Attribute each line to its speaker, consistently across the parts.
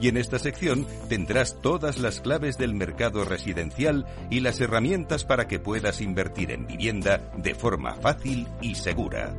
Speaker 1: Y en esta sección tendrás todas las claves del mercado residencial y las herramientas para que puedas invertir en vivienda de forma fácil y segura.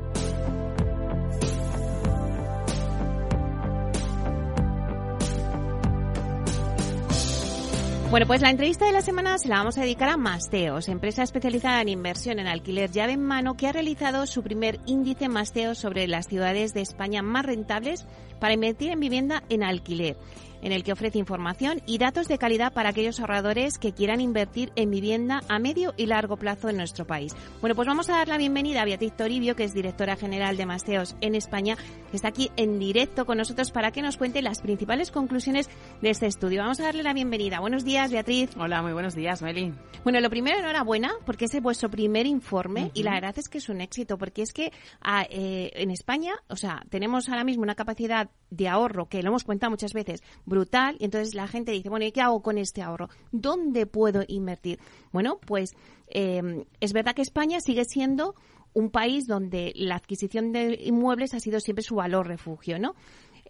Speaker 2: Bueno, pues la entrevista de la semana se la vamos a dedicar a Masteos, empresa especializada en inversión en alquiler llave en mano que ha realizado su primer índice Masteos sobre las ciudades de España más rentables para invertir en vivienda en alquiler en el que ofrece información y datos de calidad para aquellos ahorradores que quieran invertir en vivienda a medio y largo plazo en nuestro país. Bueno, pues vamos a dar la bienvenida a Beatriz Toribio, que es directora general de Masteos en España, que está aquí en directo con nosotros para que nos cuente las principales conclusiones de este estudio. Vamos a darle la bienvenida. Buenos días, Beatriz.
Speaker 3: Hola, muy buenos días, Meli.
Speaker 2: Bueno, lo primero, enhorabuena, porque ese es vuestro primer informe y la verdad es que es un éxito, porque es que ah, eh, en España, o sea, tenemos ahora mismo una capacidad de ahorro, que lo hemos contado muchas veces, brutal, y entonces la gente dice, bueno, ¿y qué hago con este ahorro? ¿Dónde puedo invertir? Bueno, pues eh, es verdad que España sigue siendo un país donde la adquisición de inmuebles ha sido siempre su valor refugio, ¿no?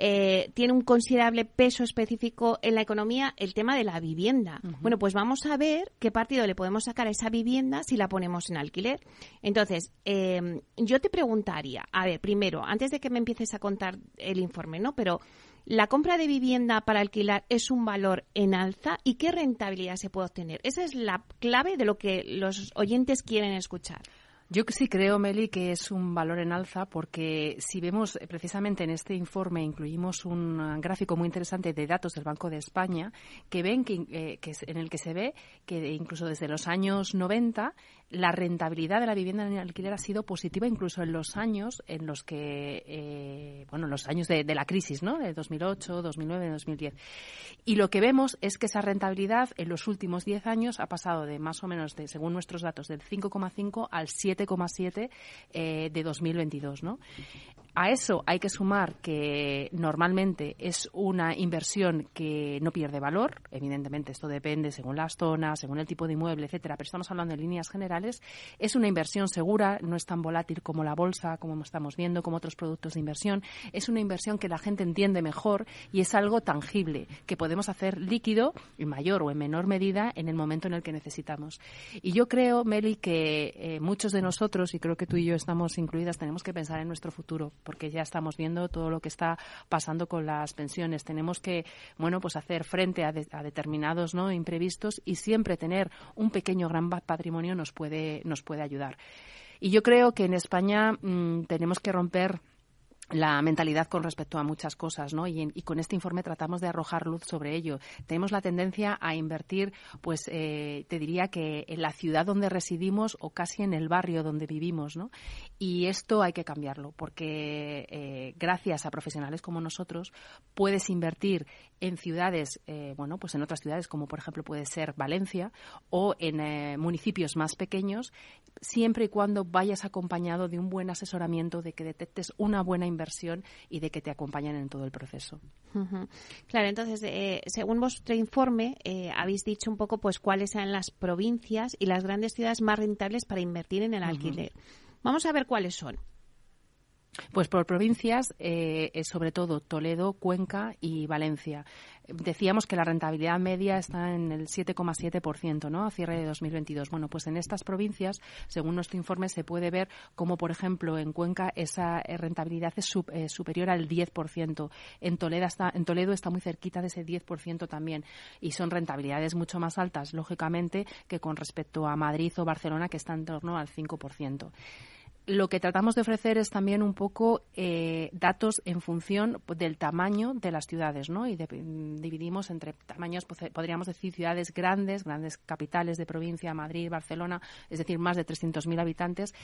Speaker 2: Eh, tiene un considerable peso específico en la economía el tema de la vivienda. Bueno, pues vamos a ver qué partido le podemos sacar a esa vivienda si la ponemos en alquiler. Entonces, em, yo te preguntaría, a ver, primero, antes de que me empieces a contar el informe, ¿no? Pero la compra de vivienda para alquilar es un valor en alza y qué rentabilidad se puede obtener. Esa es la clave de lo que los oyentes quieren escuchar.
Speaker 3: Yo sí creo, Meli, que es un valor en alza porque si vemos eh, precisamente en este informe incluimos un uh, gráfico muy interesante de datos del Banco de España que ven que, eh, en el que se ve que incluso desde los años 90 la rentabilidad de la vivienda en alquiler ha sido positiva incluso en los años en los que, eh, bueno, los años de, la crisis, ¿no? De 2008, 2009, 2010. Y lo que vemos es que esa rentabilidad en los últimos 10 años ha pasado de más o menos, de, según nuestros datos, del 5,5 al 7,7 eh, de 2022, ¿no? A eso hay que sumar que normalmente es una inversión que no pierde valor. Evidentemente, esto depende según las zonas, según el tipo de inmueble, etcétera. Pero estamos hablando en líneas generales. Es una inversión segura, no es tan volátil como la bolsa, como estamos viendo, como otros productos de inversión. Es una inversión que la gente entiende mejor y es algo tangible que podemos hacer líquido en mayor o en menor medida en el momento en el que necesitamos. Y yo creo, Meli, que eh, muchos de nosotros, y creo que tú y yo estamos incluidas, tenemos que pensar en nuestro futuro porque ya estamos viendo todo lo que está pasando con las pensiones. Tenemos que, bueno, pues hacer frente a, determinados ¿no? imprevistos y siempre tener un pequeño gran patrimonio nos puede, nos puede ayudar. Y yo creo que en España mm, tenemos que romper la mentalidad con respecto a muchas cosas, ¿no? Y, con este informe tratamos de arrojar luz sobre ello. Tenemos la tendencia a invertir, pues, eh, te diría que en la ciudad donde residimos o casi en el barrio donde vivimos, ¿no? Y esto hay que cambiarlo, porque eh, gracias a profesionales como nosotros puedes invertir en ciudades, eh, bueno, pues en otras ciudades como por ejemplo puede ser Valencia o en municipios más pequeños, siempre y cuando vayas acompañado de un buen asesoramiento, de que detectes una buena inversión y de que te acompañen en todo el proceso.
Speaker 2: Claro, entonces, eh, según vuestro informe, eh, habéis dicho un poco pues cuáles eran las provincias y las grandes ciudades más rentables para invertir en el alquiler. Vamos a ver cuáles son.
Speaker 3: Pues por provincias, eh, sobre todo Toledo, Cuenca y Valencia. Decíamos que la rentabilidad media está en el 7,7%, ¿no? A cierre de 2022. Bueno, pues en estas provincias, según nuestro informe, se puede ver cómo, por ejemplo, en Cuenca esa eh, rentabilidad es eh, superior al 10%. En Toledo, está, en Toledo está muy cerquita de ese 10% también. Y son rentabilidades mucho más altas, lógicamente, que con respecto a Madrid o Barcelona, que están en torno al 5%. Lo que tratamos de ofrecer es también un poco eh, datos en función del tamaño de las ciudades, ¿no? Y dividimos entre tamaños, podríamos decir, ciudades grandes, grandes capitales de provincia, Madrid, Barcelona, es decir, más de 300.000 habitantes,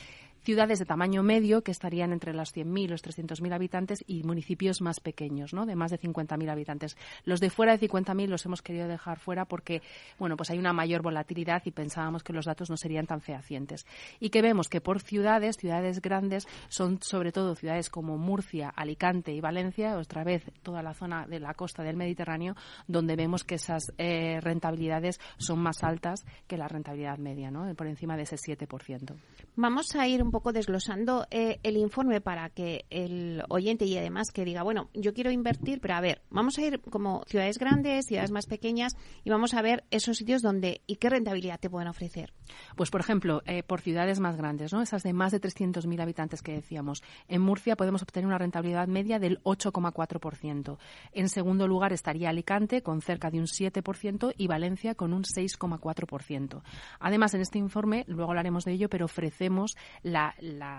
Speaker 3: ciudades de tamaño medio, que estarían entre los 100.000 y los 300.000 habitantes, y municipios más pequeños, ¿no? De más de 50.000 habitantes. Los de fuera de 50.000 los hemos querido dejar fuera porque, bueno, pues hay una mayor volatilidad y pensábamos que los datos no serían tan fehacientes. Y que vemos que por ciudades, ciudades grandes, son sobre todo ciudades como Murcia, Alicante y Valencia, otra vez toda la zona de la costa del Mediterráneo, donde vemos que esas eh, rentabilidades son más altas que la rentabilidad media, ¿no? por encima de ese 7%.
Speaker 2: Vamos a ir un poco desglosando eh, el informe para que el oyente y además que diga, bueno, yo quiero invertir, pero a ver, vamos a ir como ciudades grandes, ciudades más pequeñas y vamos a ver esos sitios donde y qué rentabilidad te pueden ofrecer.
Speaker 3: Pues, por ejemplo, eh, por ciudades más grandes, ¿no? Esas de más de 300.000 habitantes que decíamos. En Murcia podemos obtener una rentabilidad media del 8,4%. En segundo lugar estaría Alicante con cerca de un 7% y Valencia con un 6,4%. Además, en este informe, luego hablaremos de ello, pero ofrecemos la,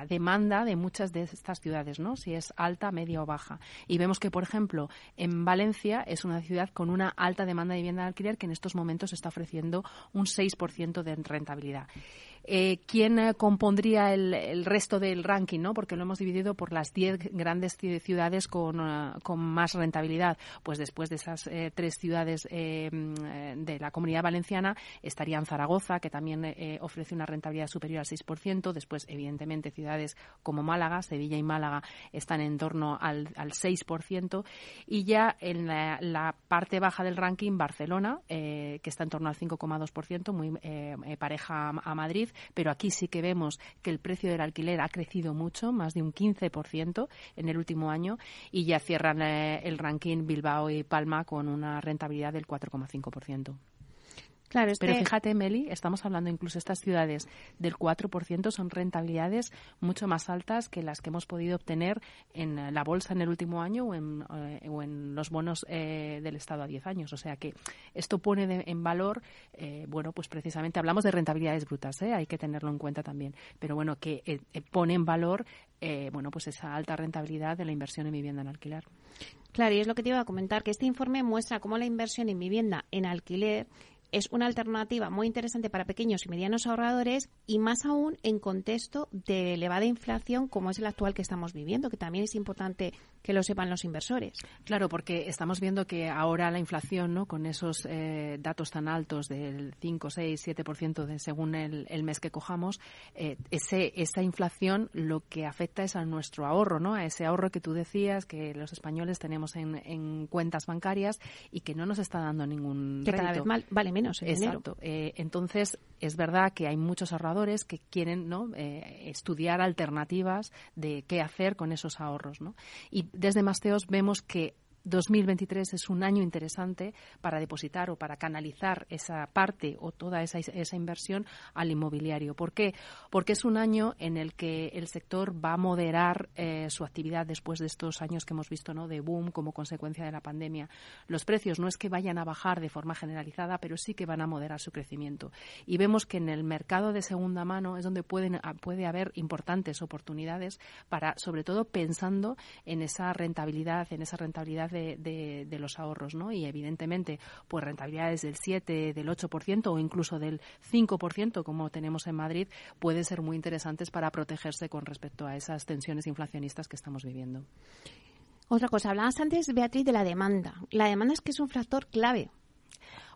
Speaker 3: demanda de muchas de estas ciudades, ¿no? Si es alta, media o baja. Y vemos que, por ejemplo, en Valencia es una ciudad con una alta demanda de vivienda de alquiler que en estos momentos está ofreciendo un 6% de rentabilidad. Eh, quién eh, compondría el, resto del ranking, ¿no? Porque lo hemos dividido por las 10 grandes ciudades con, eh, con, más rentabilidad. Pues después de esas tres ciudades de la comunidad valenciana estarían Zaragoza, que también ofrece una rentabilidad superior al 6%. Después, evidentemente, ciudades como Málaga, Sevilla y Málaga están en torno al, al 6%. Y ya en la, parte baja del ranking, Barcelona, que está en torno al 5,2%, muy pareja a Madrid pero aquí sí que vemos que el precio del alquiler ha crecido mucho, más de un 15% en el último año, y ya cierran eh, el ranking Bilbao y Palma con una rentabilidad del 4,5%.
Speaker 2: Claro,
Speaker 3: Pero fíjate, Meli, estamos hablando incluso estas ciudades del 4% son rentabilidades mucho más altas que las que hemos podido obtener en la bolsa en el último año o en, eh, o en los bonos eh, del Estado a 10 años. O sea que esto pone en valor, eh, bueno, pues precisamente hablamos de rentabilidades brutas, hay que tenerlo en cuenta también, pero bueno, que pone en valor, bueno, pues esa alta rentabilidad de la inversión en vivienda en alquiler.
Speaker 2: Claro, y es lo que te iba a comentar, que este informe muestra cómo la inversión en vivienda en alquiler es una alternativa muy interesante para pequeños y medianos ahorradores y más aún en contexto de elevada inflación como es el actual que estamos viviendo, que también es importante que lo sepan los inversores.
Speaker 3: Claro, porque estamos viendo que ahora la inflación, ¿no? con esos eh, datos tan altos del 5, 6, 7% de, según el, el, mes que cojamos, eh, ese, esa inflación lo que afecta es a nuestro ahorro, ¿no? a ese ahorro que tú decías que los españoles tenemos en, en cuentas bancarias y que no nos está dando ningún
Speaker 2: que cada vez mal, vale menos
Speaker 3: Exacto. Eh, entonces, es verdad que hay muchos ahorradores que quieren ¿no? Eh, estudiar alternativas de qué hacer con esos ahorros. ¿no? Y desde Masteos vemos que 2023 es un año interesante para depositar o para canalizar esa parte o toda esa, esa inversión al inmobiliario. ¿Por qué? Porque es un año en el que el sector va a moderar eh, su actividad después de estos años que hemos visto ¿no? de boom como consecuencia de la pandemia. Los precios no es que vayan a bajar de forma generalizada, pero sí que van a moderar su crecimiento. Y vemos que en el mercado de segunda mano es donde pueden, puede haber importantes oportunidades para, sobre todo, pensando en esa rentabilidad, en esa rentabilidad de, los ahorros, ¿no? Y evidentemente, pues rentabilidades del 7, del 8% o incluso del 5%, como tenemos en Madrid, pueden ser muy interesantes para protegerse con respecto a esas tensiones inflacionistas que estamos viviendo.
Speaker 2: Otra cosa, hablabas antes, Beatriz, de la demanda. La demanda es que es un factor clave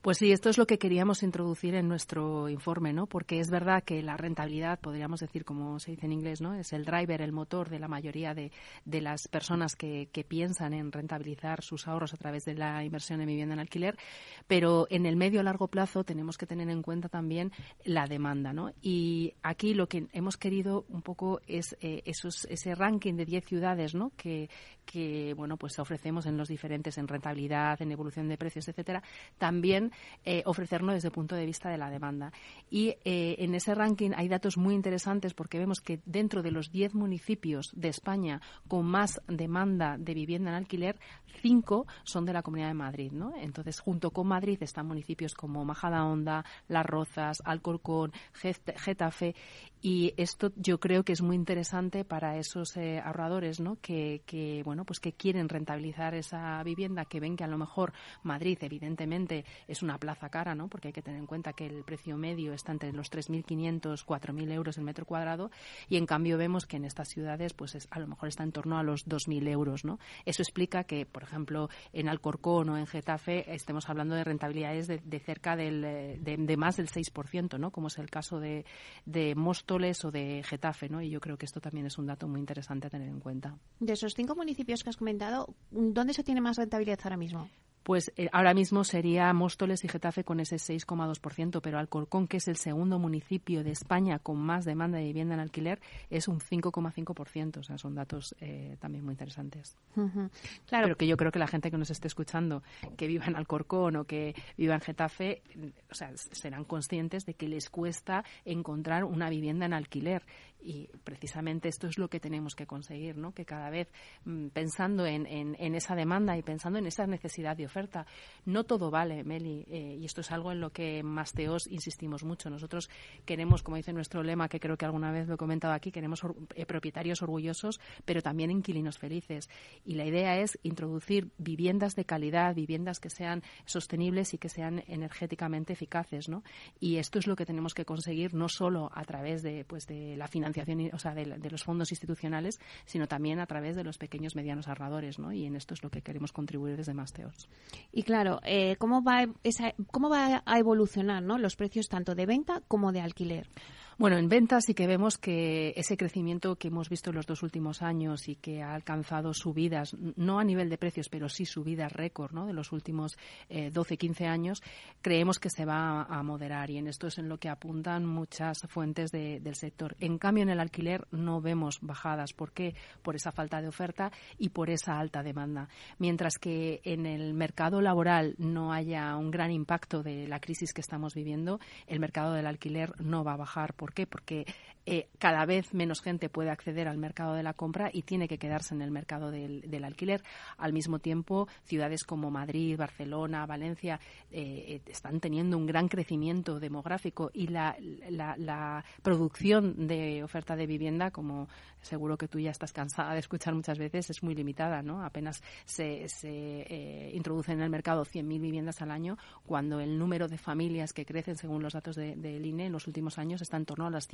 Speaker 3: pues sí, esto es lo que queríamos introducir en nuestro informe, ¿no? Porque es verdad que la rentabilidad, podríamos decir, como se dice en inglés, ¿no? Es el driver, el motor de la mayoría de, de las personas que, que, piensan en rentabilizar sus ahorros a través de la inversión en vivienda en alquiler, pero en el medio largo plazo tenemos que tener en cuenta también la demanda, ¿no? Y aquí lo que hemos querido un poco es eh, esos, ese ranking de 10 ciudades, ¿no? Que, que, bueno, pues ofrecemos en los diferentes, en rentabilidad, en evolución de precios, etcétera, también eh, ofrecerlo desde el punto de vista de la demanda. Y eh, en ese ranking hay datos muy interesantes porque vemos que dentro de los 10 municipios de España con más demanda de vivienda en alquiler, cinco son de la Comunidad de Madrid. ¿no? Entonces, junto con Madrid están municipios como Majadahonda, Las Rozas, Alcorcón, Getafe y esto yo creo que es muy interesante para esos eh, ahorradores ¿no? que, que, bueno, pues que quieren rentabilizar esa vivienda, que ven que a lo mejor Madrid, evidentemente, es una plaza cara, ¿no? porque hay que tener en cuenta que el precio medio está entre los 3.500, 4.000 euros el metro cuadrado, y en cambio vemos que en estas ciudades pues es, a lo mejor está en torno a los 2.000 euros. ¿no? Eso explica que, por ejemplo, en Alcorcón o en Getafe estemos hablando de rentabilidades de, de cerca del, eh, de, más del 6%, ¿no? como es el caso de, de o de Getafe, ¿no? Y yo creo que esto también es un dato muy interesante a tener en cuenta.
Speaker 2: De esos cinco municipios que has comentado, ¿dónde se tiene más rentabilidad ahora mismo?
Speaker 3: Pues eh, ahora mismo sería Móstoles y Getafe con ese 6,2%, pero Alcorcón, que es el segundo municipio de España con más demanda de vivienda en alquiler, es un 5,5%. O sea, son datos eh, también muy interesantes. Claro. Pero que yo creo que la gente que nos esté escuchando, que viva en Alcorcón o que viva en Getafe, o sea, serán conscientes de que les cuesta encontrar una vivienda en alquiler y precisamente esto es lo que tenemos que conseguir, ¿no? Que cada vez mm, pensando en, en, esa demanda y pensando en esa necesidad de oferta, no todo vale, Meli, eh, y esto es algo en lo que Masteos insistimos mucho. Nosotros queremos, como dice nuestro lema, que creo que alguna vez lo he comentado aquí, queremos eh, propietarios orgullosos, pero también inquilinos felices. Y la idea es introducir viviendas de calidad, viviendas que sean sostenibles y que sean energéticamente eficaces, ¿no? Y esto es lo que tenemos que conseguir no solo a través de, pues, de la financiación o sea, de, los fondos institucionales, sino también a través de los pequeños medianos ahorradores, ¿no? Y en esto es lo que queremos contribuir desde Masteos.
Speaker 2: Y claro, eh, ¿cómo, va esa, ¿cómo va a evolucionar ¿no? los precios tanto de venta como de alquiler?
Speaker 3: Bueno, en ventas sí que vemos que ese crecimiento que hemos visto en los dos últimos años y que ha alcanzado subidas, no a nivel de precios, pero sí subidas récord ¿no? de los últimos eh, 12, 15 años, creemos que se va a, moderar y en esto es en lo que apuntan muchas fuentes del sector. En cambio, en el alquiler no vemos bajadas. ¿Por qué? Por esa falta de oferta y por esa alta demanda. Mientras que en el mercado laboral no haya un gran impacto de la crisis que estamos viviendo, el mercado del alquiler no va a bajar. ¿Por qué? Porque eh, cada vez menos gente puede acceder al mercado de la compra y tiene que quedarse en el mercado del, alquiler. Al mismo tiempo, ciudades como Madrid, Barcelona, Valencia eh, eh, están teniendo un gran crecimiento demográfico y la, la, producción de oferta de vivienda, como seguro que tú ya estás cansada de escuchar muchas veces, es muy limitada. ¿no? Apenas se, se introducen en el mercado 100.000 viviendas al año, cuando el número de familias que crecen, según los datos del de, INE, en los últimos años está en torno a las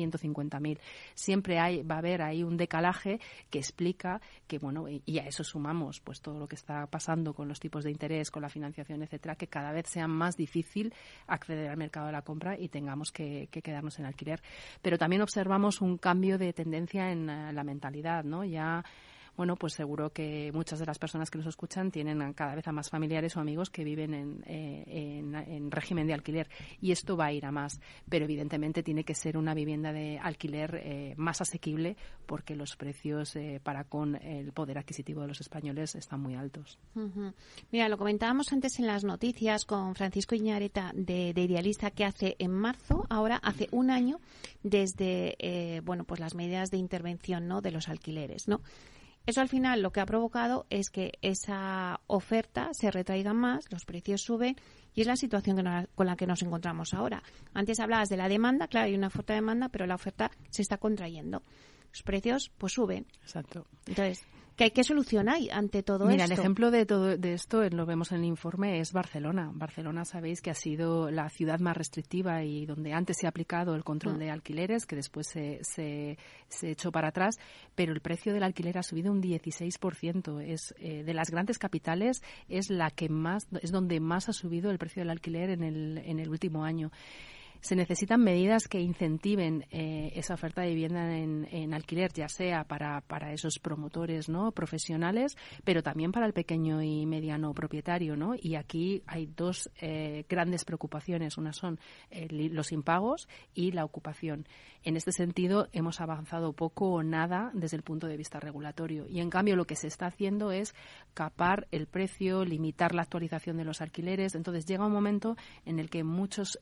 Speaker 3: 150.000. Siempre hay, va a haber ahí un decalaje que explica que, bueno, y, a eso sumamos pues todo lo que está pasando con los tipos de interés, con la financiación, etcétera, que cada vez sea más difícil acceder al mercado de la compra y tengamos que, que quedarnos en alquiler. Pero también observamos un cambio de tendencia en eh, la mentalidad, ¿no? Ya bueno, pues seguro que muchas de las personas que nos escuchan tienen cada vez a más familiares o amigos que viven en, eh, en, régimen de alquiler y esto va a ir a más, pero evidentemente tiene que ser una vivienda de alquiler eh, más asequible porque los precios eh, para con el poder adquisitivo de los españoles están muy altos.
Speaker 2: Mira, lo comentábamos antes en las noticias con Francisco Iñareta de, de Idealista que hace en marzo, ahora hace un año, desde bueno pues las medidas de intervención ¿no? de los alquileres, ¿no? Eso al final lo que ha provocado es que esa oferta se retraiga más, los precios suben y es la situación con la que nos encontramos ahora. Antes hablabas de la demanda, claro, hay una fuerte demanda, pero la oferta se está contrayendo. Los precios pues suben.
Speaker 3: Exacto.
Speaker 2: Entonces, ¿Qué, ¿Qué, solución hay ante todo
Speaker 3: esto?
Speaker 2: Mira,
Speaker 3: el ejemplo de todo de esto, lo vemos en el informe, es Barcelona. Barcelona, sabéis que ha sido la ciudad más restrictiva y donde antes se ha aplicado el control mm. de alquileres, que después se, se, se, echó para atrás, pero el precio del alquiler ha subido un 16%. Es, eh, de las grandes capitales es la que más, es donde más ha subido el precio del alquiler en el, en el último año. Se necesitan medidas que incentiven eh, esa oferta de vivienda en, alquiler, ya sea para, para, esos promotores no profesionales, pero también para el pequeño y mediano propietario. ¿no? Y aquí hay dos eh, grandes preocupaciones. Una son eh, los impagos y la ocupación. En este sentido, hemos avanzado poco o nada desde el punto de vista regulatorio. Y, en cambio, lo que se está haciendo es capar el precio, limitar la actualización de los alquileres. Entonces, llega un momento en el que muchos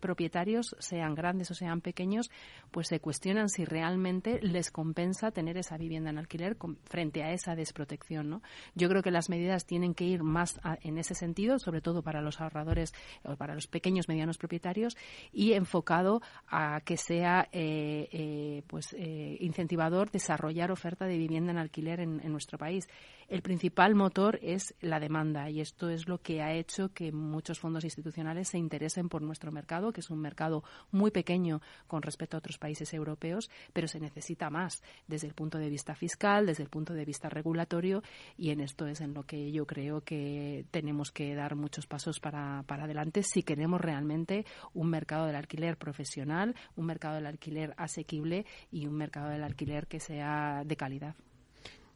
Speaker 3: propietarios propietarios, sean grandes o sean pequeños, pues se cuestionan si realmente les compensa tener esa vivienda en alquiler frente a esa desprotección. ¿no? Yo creo que las medidas tienen que ir más en ese sentido, sobre todo para los ahorradores o para los pequeños medianos propietarios y enfocado a que sea eh, eh, pues eh, incentivador desarrollar oferta de vivienda en alquiler en, en nuestro país. El principal motor es la demanda y esto es lo que ha hecho que muchos fondos institucionales se interesen por nuestro mercado, que es un mercado muy pequeño con respecto a otros países europeos, pero se necesita más desde el punto de vista fiscal, desde el punto de vista regulatorio y en esto es en lo que yo creo que tenemos que dar muchos pasos para, para adelante si queremos realmente un mercado del alquiler profesional, un mercado del alquiler asequible y un mercado del alquiler que sea de calidad.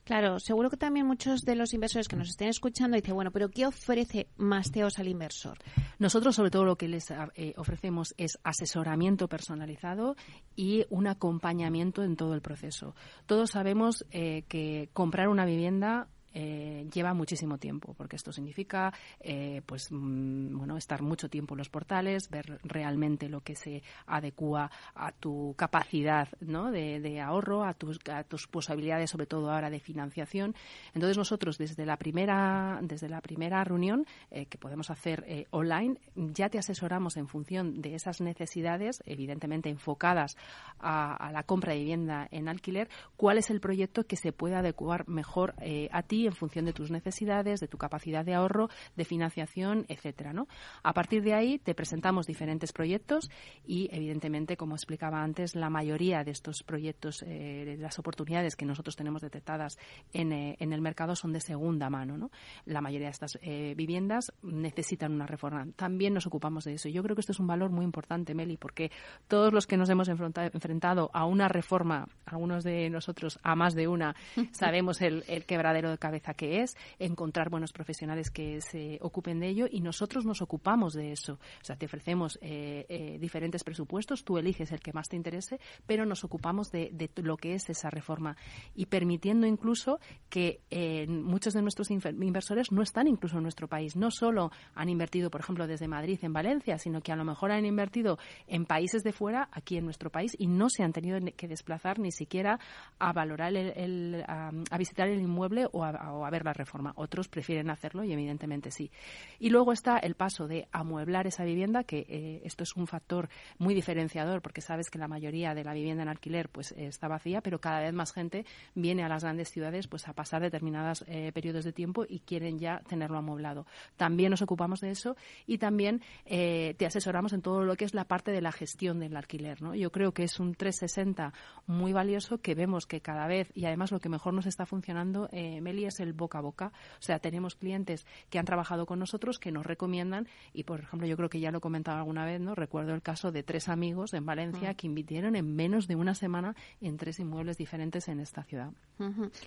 Speaker 2: Claro, seguro que también muchos de los inversores que nos estén escuchando dicen, bueno, pero ¿qué ofrece Masteos al inversor?
Speaker 3: Nosotros, sobre todo, lo que les eh, ofrecemos es asesoramiento personalizado y un acompañamiento en todo el proceso. Todos sabemos eh, que comprar una vivienda eh, lleva muchísimo tiempo, porque esto significa eh, pues mm, bueno estar mucho tiempo en los portales, ver realmente lo que se adecua a tu capacidad ¿no? de, ahorro, a tus, a tus posibilidades, sobre todo ahora de financiación. Entonces nosotros desde la primera desde la primera reunión eh, que podemos hacer online ya te asesoramos en función de esas necesidades, evidentemente enfocadas a, a, la compra de vivienda en alquiler, cuál es el proyecto que se puede adecuar mejor a ti en función de tus necesidades, de tu capacidad de ahorro, de financiación, etcétera, ¿no? A partir de ahí te presentamos diferentes proyectos y evidentemente, como explicaba antes, la mayoría de estos proyectos, eh, las oportunidades que nosotros tenemos detectadas en, eh, en, el mercado son de segunda mano, ¿no? La mayoría de estas eh, viviendas necesitan una reforma. También nos ocupamos de eso. Yo creo que esto es un valor muy importante, Meli, porque todos los que nos hemos enfrentado a una reforma, algunos de nosotros a más de una, sabemos el, el quebradero de cabeza que es, encontrar buenos profesionales que se ocupen de ello y nosotros nos ocupamos de eso. O sea, te ofrecemos eh, eh, diferentes presupuestos, tú eliges el que más te interese, pero nos ocupamos de, lo que es esa reforma y permitiendo incluso que eh, muchos de nuestros inversores no están incluso en nuestro país. No solo han invertido, por ejemplo, desde Madrid en Valencia, sino que a lo mejor han invertido en países de fuera, aquí en nuestro país, y no se han tenido que desplazar ni siquiera a valorar el, a visitar el inmueble o a, o a ver la reforma. Otros prefieren hacerlo y evidentemente sí. Y luego está el paso de amueblar esa vivienda, que eh, esto es un factor muy diferenciador porque sabes que la mayoría de la vivienda en alquiler pues está vacía, pero cada vez más gente viene a las grandes ciudades pues a pasar determinados eh, periodos de tiempo y quieren ya tenerlo amueblado. También nos ocupamos de eso y también eh, te asesoramos en todo lo que es la parte de la gestión del alquiler. ¿no? Yo creo que es un 360 muy valioso que vemos que cada vez, y además lo que mejor nos está funcionando, Meli, es el boca a boca. O sea, tenemos clientes que han trabajado con nosotros que nos recomiendan y, por ejemplo, yo creo que ya lo he comentado alguna vez, ¿no? Recuerdo el caso de tres amigos en Valencia que invirtieron en menos de una semana en tres inmuebles diferentes en esta ciudad.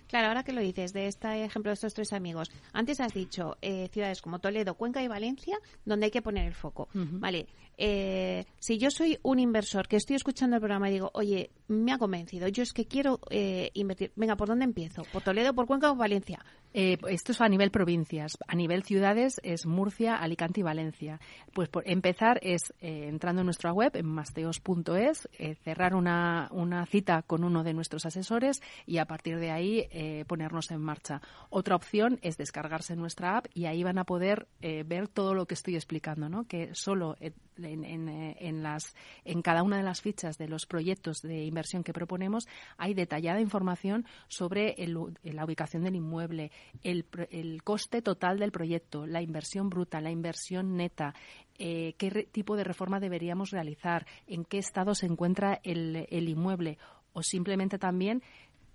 Speaker 2: Claro, ahora que lo dices, de este ejemplo de estos tres amigos, antes has dicho eh, ciudades como Toledo, Cuenca y Valencia, donde hay que poner el foco. Vale, eh, si yo soy un inversor que estoy escuchando el programa y digo, oye, me ha convencido, yo es que quiero eh, invertir, venga, ¿por dónde empiezo? ¿Por Toledo, por Cuenca o Valencia?
Speaker 3: Eh, esto es a nivel provincias. A nivel ciudades es Murcia, Alicante y Valencia. Pues por empezar es eh, entrando en nuestra web, en masteos.es, eh, cerrar una, una, cita con uno de nuestros asesores y a partir de ahí ponernos en marcha. Otra opción es descargarse nuestra app y ahí van a poder ver todo lo que estoy explicando, ¿no? que solo en, en, las, en cada una de las fichas de los proyectos de inversión que proponemos hay detallada información sobre la ubicación del inmueble, el, el coste total del proyecto, la inversión bruta, la inversión neta, eh, qué tipo de reforma deberíamos realizar, en qué estado se encuentra el, el inmueble o simplemente también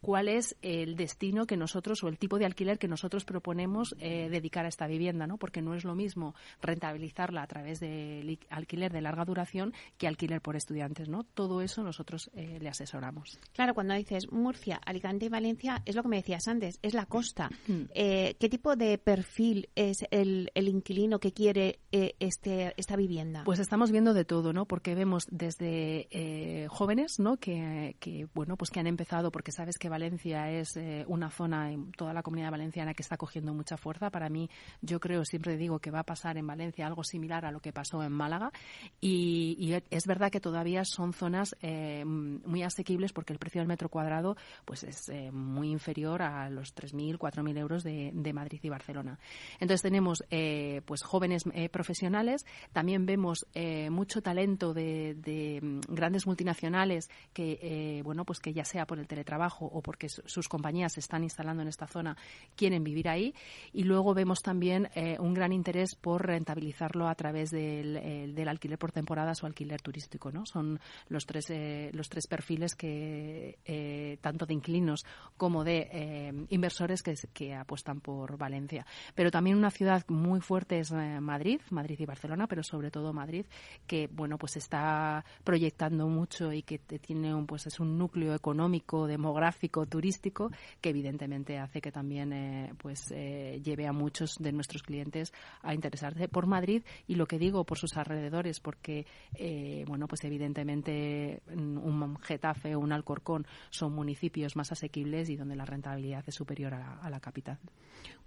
Speaker 3: cuál es el destino que nosotros o el tipo de alquiler que nosotros proponemos eh, dedicar a esta vivienda, ¿no? Porque no es lo mismo rentabilizarla a través de alquiler de larga duración que alquiler por estudiantes, ¿no? Todo eso nosotros eh, le asesoramos.
Speaker 2: Claro, cuando dices Murcia, Alicante y Valencia, es lo que me decías antes, es la costa. Mm. Eh, ¿Qué tipo de perfil es el, el inquilino que quiere este, esta vivienda?
Speaker 3: Pues estamos viendo de todo, ¿no? Porque vemos desde jóvenes, ¿no? Que, que, bueno, pues que han empezado, porque sabes que Valencia es una zona en toda la comunidad valenciana que está cogiendo mucha fuerza. Para mí, yo creo, siempre digo que va a pasar en Valencia algo similar a lo que pasó en Málaga. Y, es verdad que todavía son zonas eh, muy asequibles porque el precio del metro cuadrado pues es eh, muy inferior a los 3.000, 4.000 euros de, Madrid y Barcelona. Entonces tenemos eh, pues jóvenes profesionales, también vemos mucho talento de, mm, grandes multinacionales que bueno pues que ya sea por el teletrabajo o porque sus compañías se están instalando en esta zona quieren vivir ahí y luego vemos también un gran interés por rentabilizarlo a través del, del, alquiler por temporadas o alquiler turístico. ¿no? Son los tres, eh, los tres perfiles que eh, tanto de inquilinos como de eh, inversores que, que, apuestan por Valencia. Pero también una ciudad muy fuerte es Madrid, Madrid y Barcelona, pero sobre todo Madrid, que bueno pues está proyectando mucho y que tiene un, pues es un núcleo económico, demográfico, turístico que evidentemente hace que también pues lleve a muchos de nuestros clientes a interesarse por Madrid y lo que digo por sus alrededores, porque, eh, bueno, pues evidentemente mm, un Getafe o un Alcorcón son municipios más asequibles y donde la rentabilidad es superior a, la capital.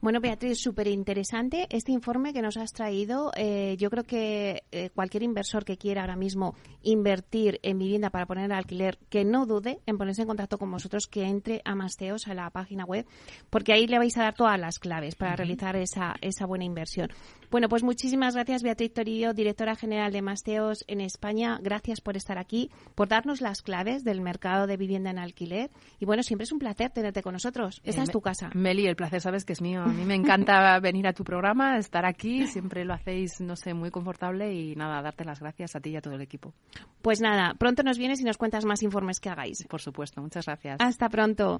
Speaker 2: Bueno, Beatriz, súper interesante este informe que nos has traído. Eh, yo creo que eh, cualquier inversor que quiera ahora mismo invertir en vivienda para poner alquiler, que no dude en ponerse en contacto con vosotros, que entre a Masteos a la página web, porque ahí le vais a dar todas las claves para realizar esa, esa buena inversión. Bueno, pues muchísimas gracias, Beatriz Torillo, directora general de Masteos en España. Gracias por estar aquí, por darnos las claves del mercado de vivienda en alquiler. Y bueno, siempre es un placer tenerte con nosotros. Esa eh, es tu casa.
Speaker 3: Meli, el placer sabes que es mío. A mí me encanta venir a tu programa, estar aquí. Siempre lo hacéis, no sé, muy confortable. Y nada, darte las gracias a ti y a todo el equipo.
Speaker 2: Pues nada, pronto nos vienes y nos cuentas más informes que hagáis.
Speaker 3: Por supuesto, muchas gracias.
Speaker 2: Hasta pronto pronto.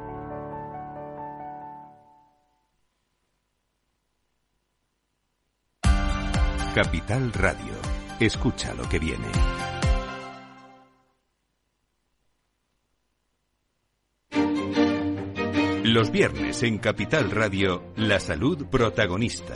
Speaker 1: Capital Radio. Escucha lo que viene. Los viernes en Capital Radio, la salud protagonista.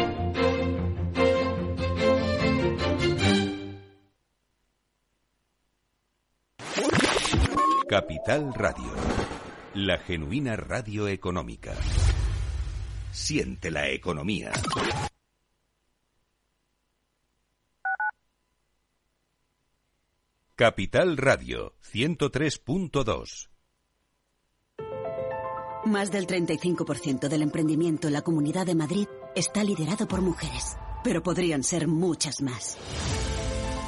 Speaker 1: Capital Radio, la genuina radio económica. Siente la economía. Capital Radio 103.2
Speaker 4: Más del 35% del emprendimiento en la Comunidad de Madrid está liderado por mujeres, pero podrían ser muchas más.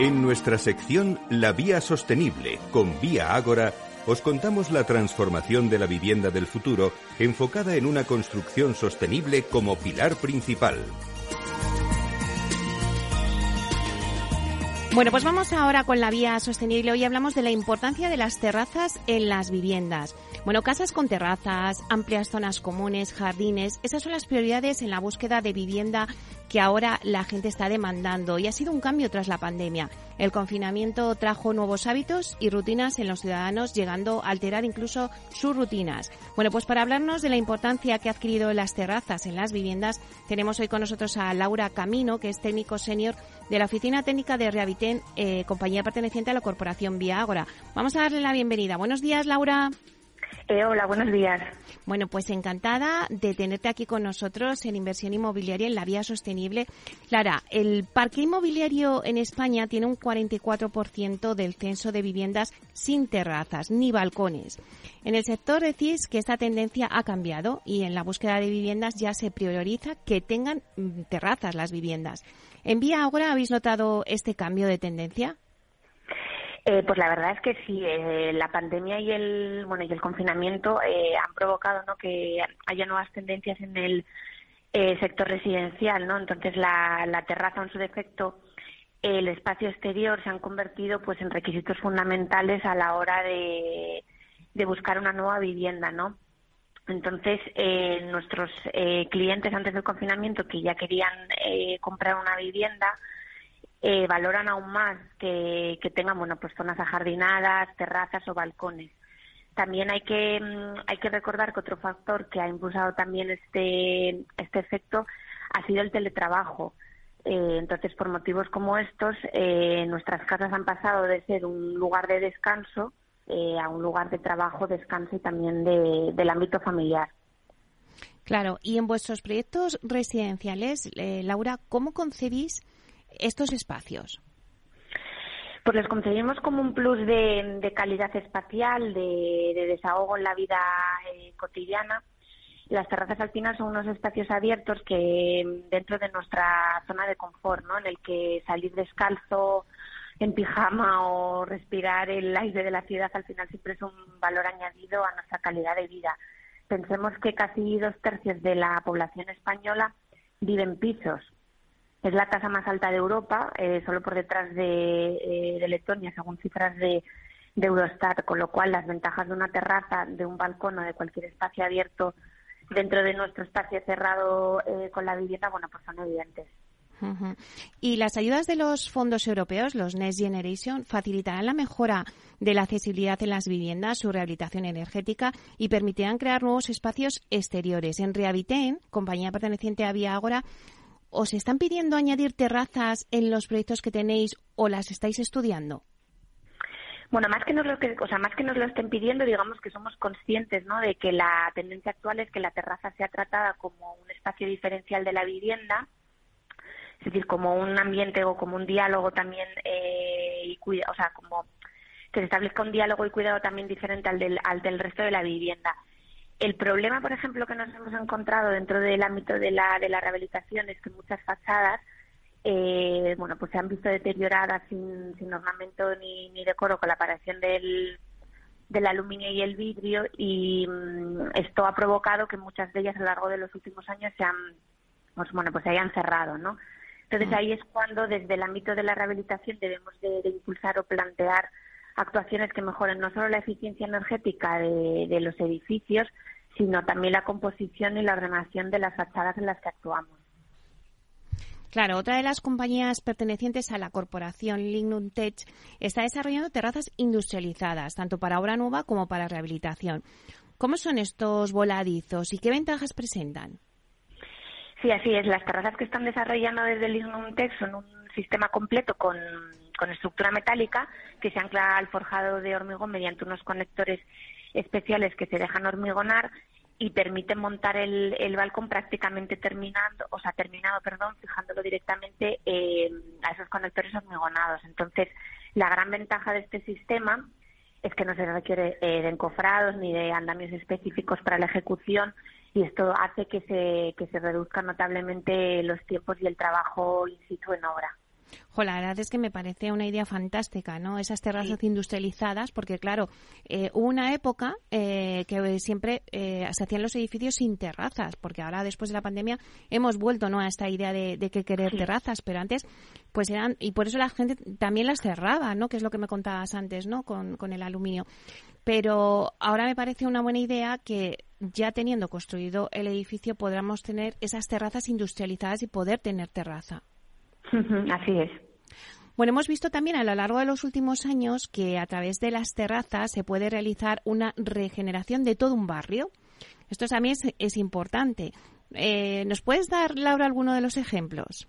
Speaker 1: En nuestra sección La Vía Sostenible con Vía Ágora, os contamos la transformación de la vivienda del futuro enfocada en una construcción sostenible como pilar principal.
Speaker 2: Bueno, pues vamos ahora con la vía sostenible. Hoy hablamos de la importancia de las terrazas en las viviendas. Bueno, casas con terrazas, amplias zonas comunes, jardines, esas son las prioridades en la búsqueda de vivienda que ahora la gente está demandando y ha sido un cambio tras la pandemia. El confinamiento trajo nuevos hábitos y rutinas en los ciudadanos, llegando a alterar incluso sus rutinas. Bueno, pues para hablarnos de la importancia que ha adquirido las terrazas en las viviendas, tenemos hoy con nosotros a Laura Camino, que es técnico senior de la Oficina Técnica de Rehabitén, eh, compañía perteneciente a la Corporación Vía Ágora. Vamos a darle la bienvenida. Buenos días, Laura.
Speaker 5: Hola, buenos días.
Speaker 2: Bueno, pues encantada de tenerte aquí con nosotros en inversión inmobiliaria en la vía sostenible. Clara, el parque inmobiliario en España tiene un 44% del censo de viviendas sin terrazas ni balcones. En el sector decís que esta tendencia ha cambiado y en la búsqueda de viviendas ya se prioriza que tengan mm, terrazas las viviendas. ¿En Vía ahora habéis notado este cambio de tendencia?
Speaker 5: Eh, pues la verdad es que sí, eh, la pandemia y el bueno y el confinamiento eh, han provocado ¿no? que haya nuevas tendencias en el sector residencial, ¿no? Entonces la, la terraza en su defecto, el espacio exterior se han convertido pues en requisitos fundamentales a la hora de, de buscar una nueva vivienda, ¿no? Entonces, nuestros clientes antes del confinamiento que ya querían comprar una vivienda, eh, valoran aún más que, tengan bueno pues zonas ajardinadas, terrazas o balcones. También hay que mm, hay que recordar que otro factor que ha impulsado también este este efecto ha sido el teletrabajo. Eh, entonces, por motivos como estos, eh, nuestras casas han pasado de ser un lugar de descanso a un lugar de trabajo, descanso y también del ámbito familiar.
Speaker 2: Claro, y en vuestros proyectos residenciales, Laura, ¿cómo concebís estos espacios?
Speaker 5: Pues los concebimos como un plus de, calidad espacial, de, desahogo en la vida eh, cotidiana. Las terrazas al final son unos espacios abiertos que dentro de nuestra zona de confort, ¿no? En el que salir descalzo, en pijama o respirar el aire de la ciudad al final siempre es un valor añadido a nuestra calidad de vida. Pensemos que casi dos tercios de la población española vive en pisos es la tasa más alta de Europa, eh, solo por detrás de, eh, de Letonia, según cifras de, Eurostat, con lo cual las ventajas de una terraza, de un balcón o de cualquier espacio abierto dentro de nuestro espacio cerrado eh, con la vivienda, bueno, pues son evidentes.
Speaker 2: Y las ayudas de los fondos europeos, los Next Generation, facilitarán la mejora de la accesibilidad en las viviendas, su rehabilitación energética y permitirán crear nuevos espacios exteriores. En Rehabiten, compañía perteneciente a Vía Agora, ¿Os están pidiendo añadir terrazas en los proyectos que tenéis o las estáis estudiando?
Speaker 5: Bueno, más que nos lo que, o sea, más que nos lo estén pidiendo, digamos que somos conscientes, ¿no? De que la tendencia actual es que la terraza sea tratada como un espacio diferencial de la vivienda, es decir, como un ambiente o como un diálogo también eh, y cuida, o sea, como que se establezca un diálogo y cuidado también diferente al del, al del resto de la vivienda. El problema, por ejemplo, que nos hemos encontrado dentro del ámbito de la, de la rehabilitación es que muchas fachadas eh, bueno, pues se han visto deterioradas sin, sin ornamento ni, ni decoro con la aparición del, del aluminio y el vidrio y mm, esto ha provocado que muchas de ellas a lo largo de los últimos años se han, pues, bueno, pues se hayan cerrado, ¿no? Entonces mm. ahí es cuando desde el ámbito de la rehabilitación debemos de, impulsar o plantear actuaciones que mejoren no solo la eficiencia energética de, de los edificios, sino también la composición y la ordenación de las fachadas en las que actuamos.
Speaker 2: Claro, otra de las compañías pertenecientes a la corporación Lignum Tech está desarrollando terrazas industrializadas, tanto para obra nueva como para rehabilitación. ¿Cómo son estos voladizos y qué ventajas presentan?
Speaker 5: Sí, así es. Las terrazas que están desarrollando desde Lignum Tech son un sistema completo con, con estructura metálica que se ancla al forjado de hormigón mediante unos conectores especiales que se dejan hormigonar y permite montar el, el balcón prácticamente terminando, o sea, terminado, perdón, fijándolo directamente eh, a esos conectores hormigonados. Entonces, la gran ventaja de este sistema es que no se requiere eh, de encofrados ni de andamios específicos para la ejecución y esto hace que se, que se reduzcan notablemente los tiempos y el trabajo in situ en obra
Speaker 2: la verdad es que me parece una idea fantástica, ¿no? Esas terrazas industrializadas, porque claro, eh, hubo una época eh, que siempre eh, se hacían los edificios sin terrazas, porque ahora después de la pandemia hemos vuelto, ¿no? A esta idea de, que querer terrazas, pero antes, pues eran, y por eso la gente también las cerraba, ¿no? Que es lo que me contabas antes, ¿no? Con, con el aluminio. Pero ahora me parece una buena idea que ya teniendo construido el edificio podamos tener esas terrazas industrializadas y poder tener terraza.
Speaker 5: Así es.
Speaker 2: Bueno, hemos visto también a lo largo de los últimos años que a través de las terrazas se puede realizar una regeneración de todo un barrio. Esto también es, es importante. Eh, ¿Nos puedes dar, Laura, alguno de los ejemplos?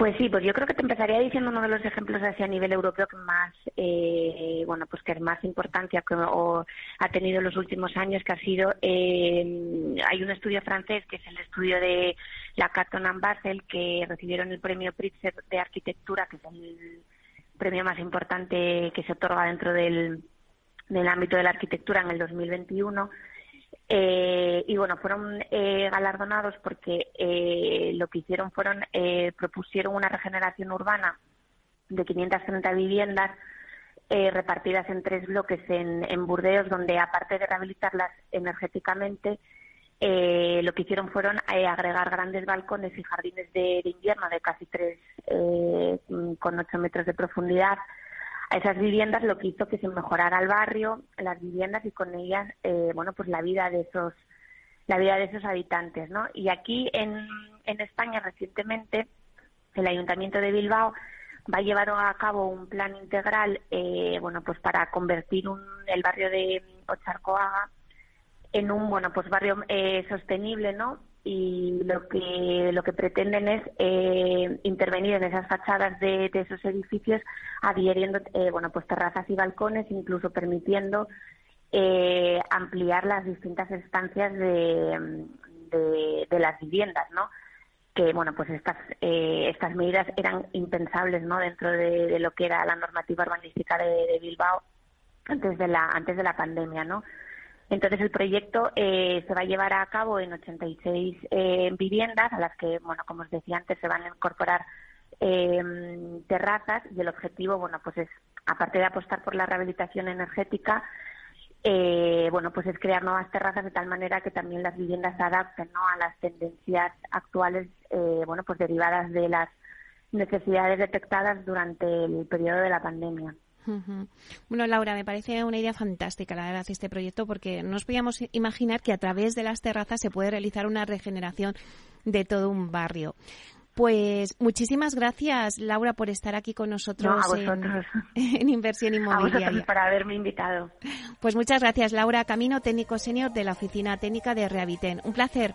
Speaker 5: Pues sí, pues yo creo que te empezaría diciendo uno de los ejemplos así a nivel europeo que más, eh, bueno, pues que más importancia que, ha tenido en los últimos años, que ha sido, eh, hay un estudio francés que es el estudio de la Caton and Basel que recibieron el premio Pritzker de arquitectura, que es el premio más importante que se otorga dentro del, del ámbito de la arquitectura en el 2021 eh, y bueno, fueron eh, galardonados porque eh, lo que hicieron fueron, eh, propusieron una regeneración urbana de 530 viviendas eh, repartidas en tres bloques en, Burdeos, donde aparte de rehabilitarlas energéticamente, eh, lo que hicieron fueron agregar grandes balcones y jardines de, de invierno de casi tres eh, con ocho metros de profundidad a esas viviendas, lo que hizo que se mejorara el barrio, las viviendas y con ellas, eh, bueno, pues la vida de esos, la vida de esos habitantes, ¿no? Y aquí en, en España recientemente el Ayuntamiento de Bilbao va a llevar a cabo un plan integral, eh, bueno, pues para convertir un, el barrio de Ocharcoaga en un, bueno, pues barrio eh, sostenible, ¿no? Y lo que lo que pretenden es eh, intervenir en esas fachadas de, esos edificios adhiriendo eh, bueno pues terrazas y balcones incluso permitiendo eh, ampliar las distintas estancias de, de, las viviendas no que bueno pues estas estas medidas eran impensables no dentro de, lo que era la normativa urbanística de Bilbao antes de la antes de la pandemia no entonces el proyecto eh, se va a llevar a cabo en 86 eh, viviendas a las que, bueno, como os decía antes, se van a incorporar eh, terrazas y el objetivo, bueno, pues es, aparte de apostar por la rehabilitación energética, eh, bueno, pues es crear nuevas terrazas de tal manera que también las viviendas se adapten ¿no? a las tendencias actuales, eh, bueno, pues derivadas de las necesidades detectadas durante el periodo de la pandemia.
Speaker 2: Bueno, Laura, me parece una idea fantástica, la verdad, este proyecto, porque no nos podíamos imaginar que a través de las terrazas se puede realizar una regeneración de todo un barrio. Pues muchísimas gracias, Laura, por estar aquí con nosotros en, Inversión Inmobiliaria.
Speaker 5: A por haberme invitado.
Speaker 2: Pues muchas gracias, Laura Camino, técnico senior de la Oficina Técnica de Rehabiten. Un placer.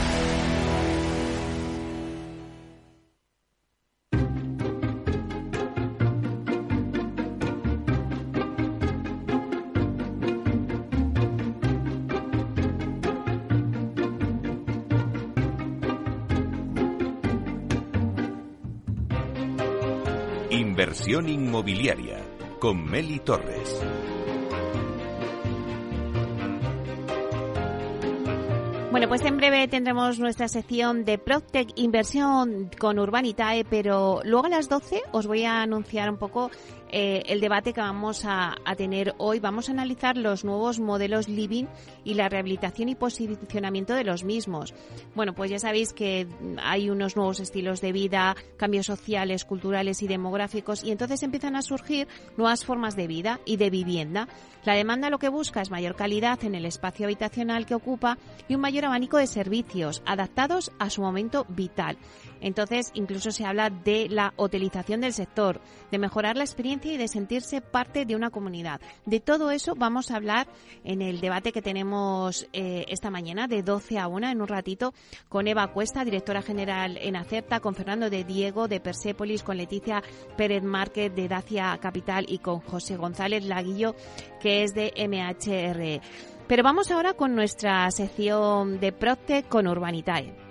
Speaker 1: Inmobiliaria con Meli Torres.
Speaker 2: Bueno, pues en breve tendremos nuestra sección de Proctec Inversión con Urbanitae, pero luego a las 12 os voy a anunciar un poco eh, el debate que vamos a, tener hoy. Vamos a analizar los nuevos modelos living y la rehabilitación y posicionamiento de los mismos. Bueno, pues ya sabéis que hay unos nuevos estilos de vida, cambios sociales, culturales y demográficos y entonces empiezan a surgir nuevas formas de vida y de vivienda. La demanda lo que busca es mayor calidad en el espacio habitacional que ocupa y un mayor abanico de servicios adaptados a su momento vital. Entonces, incluso se habla de la hotelización del sector, de mejorar la experiencia y de sentirse parte de una comunidad. De todo eso vamos a hablar en el debate que tenemos eh, esta mañana, de 12 a 1, en un ratito, con Eva Cuesta, directora general en Acerta, con Fernando de Diego de Persépolis, con Leticia Pérez Márquez de Dacia Capital y con José González Laguillo, que es de MHR. Pero vamos ahora con nuestra sección de Procte con Urbanitae.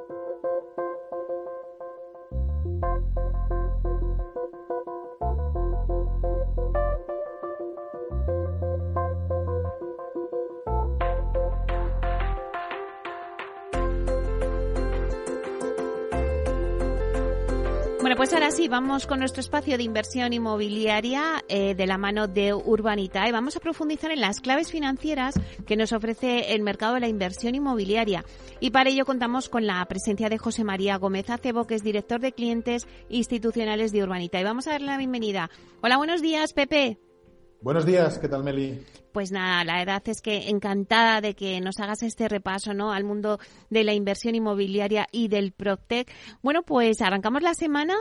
Speaker 2: Vamos con nuestro espacio de inversión inmobiliaria eh, de la mano de Urbanita. y Vamos a profundizar en las claves financieras que nos ofrece el mercado de la inversión inmobiliaria. Y para ello contamos con la presencia de José María Gómez Acebo, que es director de clientes institucionales de Urbanita. Y vamos a darle la bienvenida. Hola, buenos días, Pepe.
Speaker 6: Buenos días, ¿qué tal Meli?
Speaker 2: Pues nada, la verdad es que encantada de que nos hagas este repaso ¿no? al mundo de la inversión inmobiliaria y del Proctec. Bueno, pues arrancamos la semana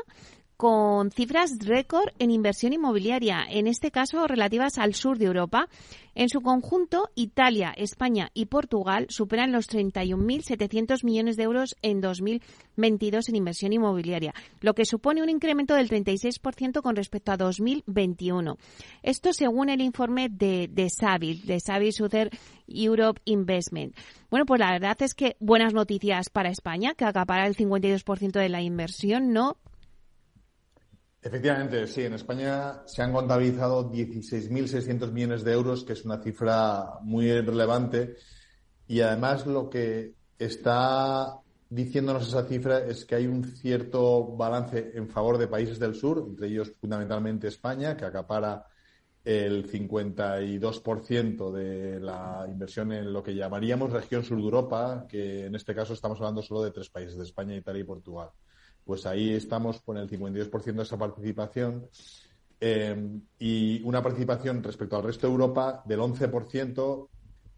Speaker 2: con cifras récord en inversión inmobiliaria, en este caso relativas al sur de Europa. En su conjunto, Italia, España y Portugal superan los 31.700 millones de euros en 2022 en inversión inmobiliaria, lo que supone un incremento del 36% con respecto a 2021. Esto según el informe de, de de Savil Souther Europe Investment. Bueno, pues la verdad es que buenas noticias para España, que acapara el 52% de la inversión, ¿no?
Speaker 6: Efectivamente, sí. En España se han contabilizado 16.600 millones de euros, que es una cifra muy relevante. Y además lo que está diciéndonos esa cifra es que hay un cierto balance en favor de países del sur, entre ellos fundamentalmente España, que acapara el 52% de la inversión en lo que llamaríamos región sur de Europa, que en este caso estamos hablando solo de tres países, de España, Italia y Portugal pues ahí estamos con el 52% de esa participación eh, y una participación respecto al resto de Europa del 11%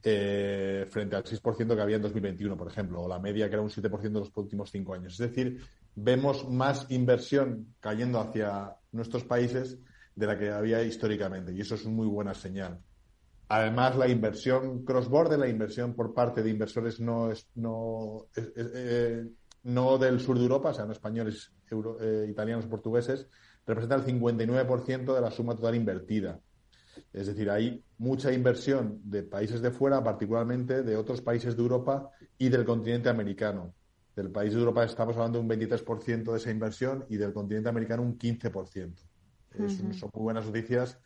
Speaker 6: eh, frente al 6% que había en 2021, por ejemplo, o la media que era un 7% de los últimos cinco años. Es decir, vemos más inversión cayendo hacia nuestros países de la que había históricamente y eso es una muy buena señal. Además, la inversión cross-border, la inversión por parte de inversores no, es, eh, no del sur de Europa, o sea, no españoles, eh, italianos, portugueses, representa el 59% de la suma total invertida. Es decir, hay mucha inversión de países de fuera, particularmente de otros países de Europa y del continente americano. Del país de Europa estamos hablando de un 23% de esa inversión y del continente americano un 15%. son muy buenas noticias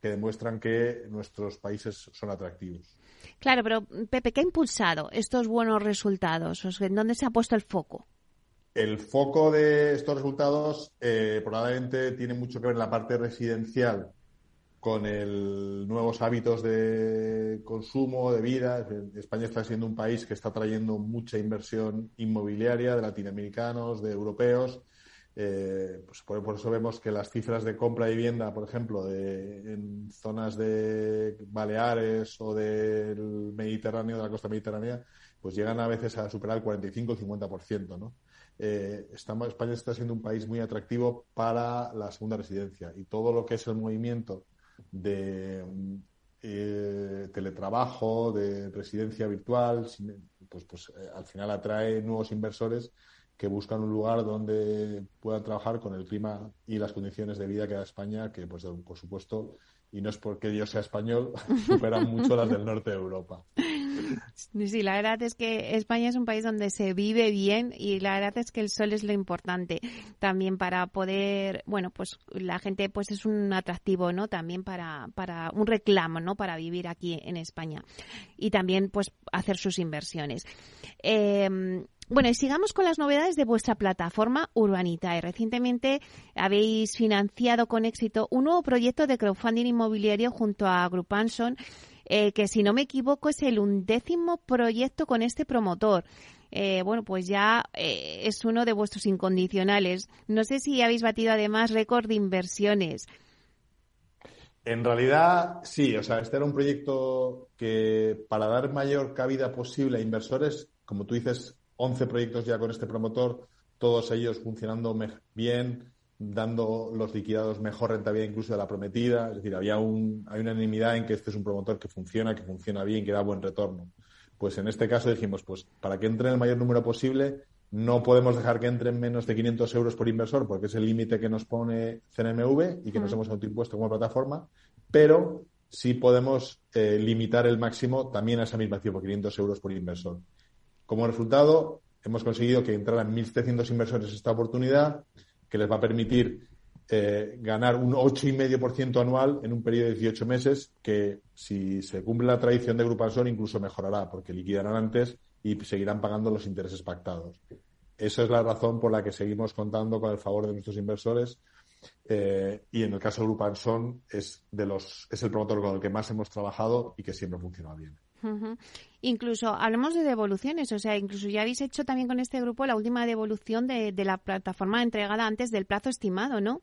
Speaker 6: que demuestran que nuestros países son atractivos.
Speaker 2: Claro, pero Pepe, ¿qué ha impulsado estos buenos resultados? ¿En dónde se ha puesto el foco?
Speaker 6: El foco de estos resultados eh, probablemente tiene mucho que ver en la parte residencial con el nuevos hábitos de consumo, de vida. España está siendo un país que está trayendo mucha inversión inmobiliaria de latinoamericanos, de europeos. Eh, pues por, eso vemos que las cifras de compra de vivienda, por ejemplo, de, en zonas de Baleares o del Mediterráneo, de la costa mediterránea, pues llegan a veces a superar el 45 o 50%, ¿no? Eh, España está siendo un país muy atractivo para la segunda residencia y todo lo que es el movimiento de eh, teletrabajo, de residencia virtual, pues, pues eh, al final atrae nuevos inversores que buscan un lugar donde puedan trabajar con el clima y las condiciones de vida que da España, que pues por supuesto, y no es porque yo sea español, superan mucho las del norte de Europa.
Speaker 2: Sí, la verdad es que España es un país donde se vive bien y la verdad es que el sol es lo importante también para poder, bueno, pues la gente pues es un atractivo, ¿no? También para, para un reclamo, ¿no? Para vivir aquí en España y también pues hacer sus inversiones. Em, bueno, y sigamos con las novedades de vuestra plataforma Urbanitae. Recientemente habéis financiado con éxito un nuevo proyecto de crowdfunding inmobiliario junto a Grupanson eh, que si no me equivoco es el undécimo proyecto con este promotor. Eh, bueno, pues ya eh, es uno de vuestros incondicionales. No sé si habéis batido además récord de inversiones.
Speaker 6: En realidad, sí, o sea, este era un proyecto que para dar mayor cabida posible a inversores, como tú dices, 11 proyectos ya con este promotor, todos ellos funcionando bien, dando los liquidados mejor rentabilidad incluso de la prometida. Es decir, había un, hay una unanimidad en que este es un promotor que funciona, que funciona bien, que da buen retorno. Pues en este caso dijimos, pues para que entre el mayor número posible, no podemos dejar que entren menos de 500 euros por inversor, porque es el límite que nos pone CNMV y que nos hemos autoimpuesto como plataforma, pero sí podemos eh, limitar el máximo también a esa misma cifra, 500 euros por inversor. Como resultado, hemos conseguido que entraran 1.700 inversores esta oportunidad que les va a permitir eh, ganar un 8,5% anual en un periodo de 18 meses, que si se cumple la tradición de Grupansor incluso mejorará, porque liquidarán antes y seguirán pagando los intereses pactados. Esa es la razón por la que seguimos contando con el favor de nuestros inversores. Eh, y en el caso de Grupanson es de los es el promotor con el que más hemos trabajado y que siempre funciona bien.
Speaker 2: Incluso hablemos de devoluciones, o sea, incluso ya habéis hecho también con este grupo la última devolución de, la plataforma entregada antes del plazo estimado, ¿no?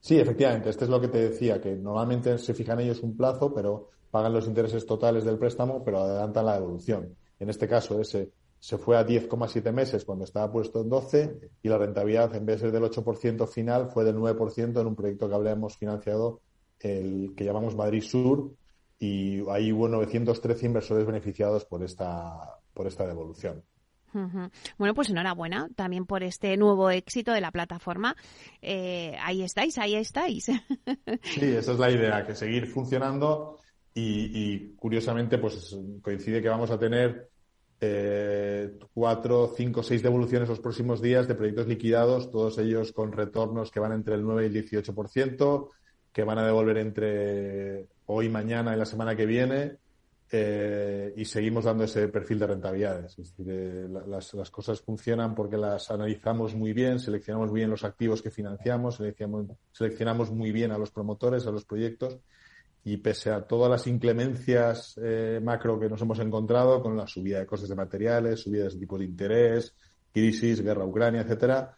Speaker 6: Sí, efectivamente. Este es lo que te decía, que normalmente se fijan ellos un plazo, pero pagan los intereses totales del préstamo, pero adelantan la devolución. En este caso, ese se fue a 10,7 meses cuando estaba puesto en 12 y la rentabilidad, en vez de del 8% final, fue del 9% en un proyecto que habíamos financiado, el que llamamos Madrid Sur, y ahí hubo 913 inversores beneficiados por esta, por esta devolución.
Speaker 2: Bueno, pues enhorabuena también por este nuevo éxito de la plataforma. Eh, ahí estáis, ahí estáis.
Speaker 6: sí, esa es la idea, que seguir funcionando y, curiosamente pues coincide que vamos a tener eh, cuatro, cinco, seis devoluciones los próximos días de proyectos liquidados, todos ellos con retornos que van entre el 9 y el 18%, que van a devolver entre hoy, mañana y la semana que viene. Eh, y seguimos dando ese perfil de rentabilidades. Es decir, eh, las, cosas funcionan porque las analizamos muy bien, seleccionamos muy bien los activos que financiamos, seleccionamos, muy bien a los promotores, a los proyectos y pese a todas las inclemencias eh, macro que nos hemos encontrado con la subida de costes de materiales, subida de tipos de interés, crisis, guerra Ucrania, etcétera,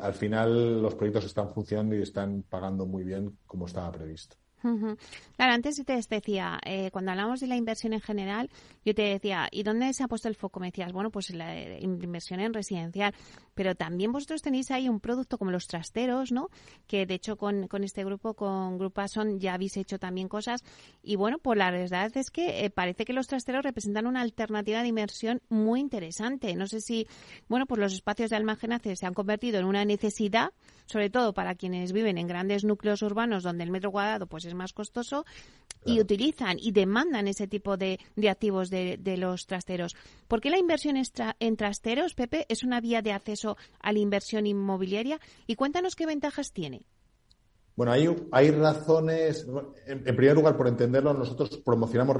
Speaker 6: al final los proyectos están funcionando y están pagando muy bien como estaba previsto.
Speaker 2: Claro, antes te decía, eh, cuando hablamos de la inversión en general, yo te decía, ¿y dónde se ha puesto el foco? Me decías, bueno, pues la eh, inversión en residencial, pero también vosotros tenéis ahí un producto como los trasteros, ¿no? Que de hecho con, este grupo, con Grupason, ya habéis hecho también cosas. Y bueno, pues la verdad es que eh, parece que los trasteros representan una alternativa de inversión muy interesante. No sé si, bueno, pues los espacios de almacenaje se han convertido en una necesidad, sobre todo para quienes viven en grandes núcleos urbanos donde el metro cuadrado pues es más costoso y utilizan y demandan ese tipo de, activos de, los trasteros. ¿Por qué la inversión en trasteros, Pepe, es una vía de acceso a la inversión inmobiliaria? Y cuéntanos qué ventajas tiene.
Speaker 6: Bueno, hay, hay razones. En, primer lugar, por entenderlo, nosotros promocionamos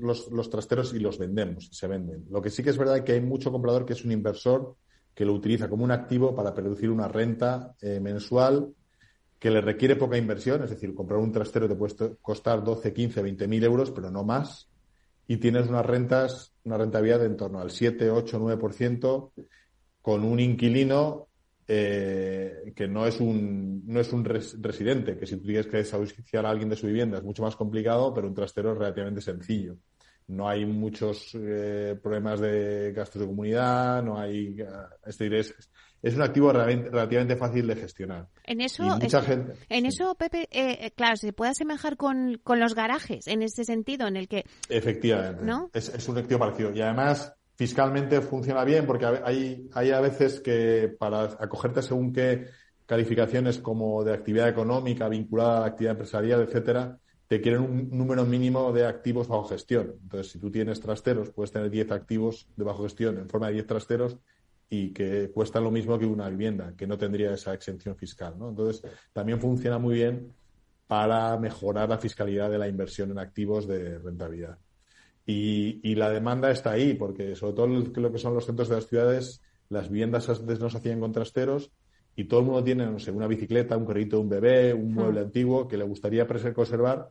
Speaker 6: los, trasteros y los vendemos, se venden. Lo que sí que es verdad es que hay mucho comprador que es un inversor que lo utiliza como un activo para producir una renta eh, mensual que le requiere poca inversión, es decir, comprar un trastero te puede costar 12, 15, 20 mil euros, pero no más, y tienes unas rentas, una rentabilidad de en torno al 7, 8, 9%, con un inquilino eh, que no es un, no es un residente, que si tú tienes que desahuciar a alguien de su vivienda es mucho más complicado, pero un trastero es relativamente sencillo. No hay muchos eh, problemas de gastos de comunidad, no hay. Eh, es, es, es un activo relativamente fácil de gestionar.
Speaker 2: En eso, en eso Pepe, claro, se puede asemejar con, con, los garajes, en ese sentido, en el que.
Speaker 6: Efectivamente. ¿no? Es, es un activo parecido. Y además, fiscalmente funciona bien porque hay, hay a veces que para acogerte según qué calificaciones como de actividad económica vinculada a la actividad empresarial, etcétera, te quieren un número mínimo de activos bajo gestión. Entonces, si tú tienes trasteros, puedes tener 10 activos de bajo gestión en forma de 10 trasteros y que cuestan lo mismo que una vivienda, que no tendría esa exención fiscal. ¿no? Entonces, también funciona muy bien para mejorar la fiscalidad de la inversión en activos de rentabilidad. Y, la demanda está ahí, porque sobre todo lo que son los centros de las ciudades, las viviendas antes no se hacían con trasteros y todo el mundo tiene, no sé, una bicicleta, un carrito un bebé, un mueble antiguo que le gustaría conservar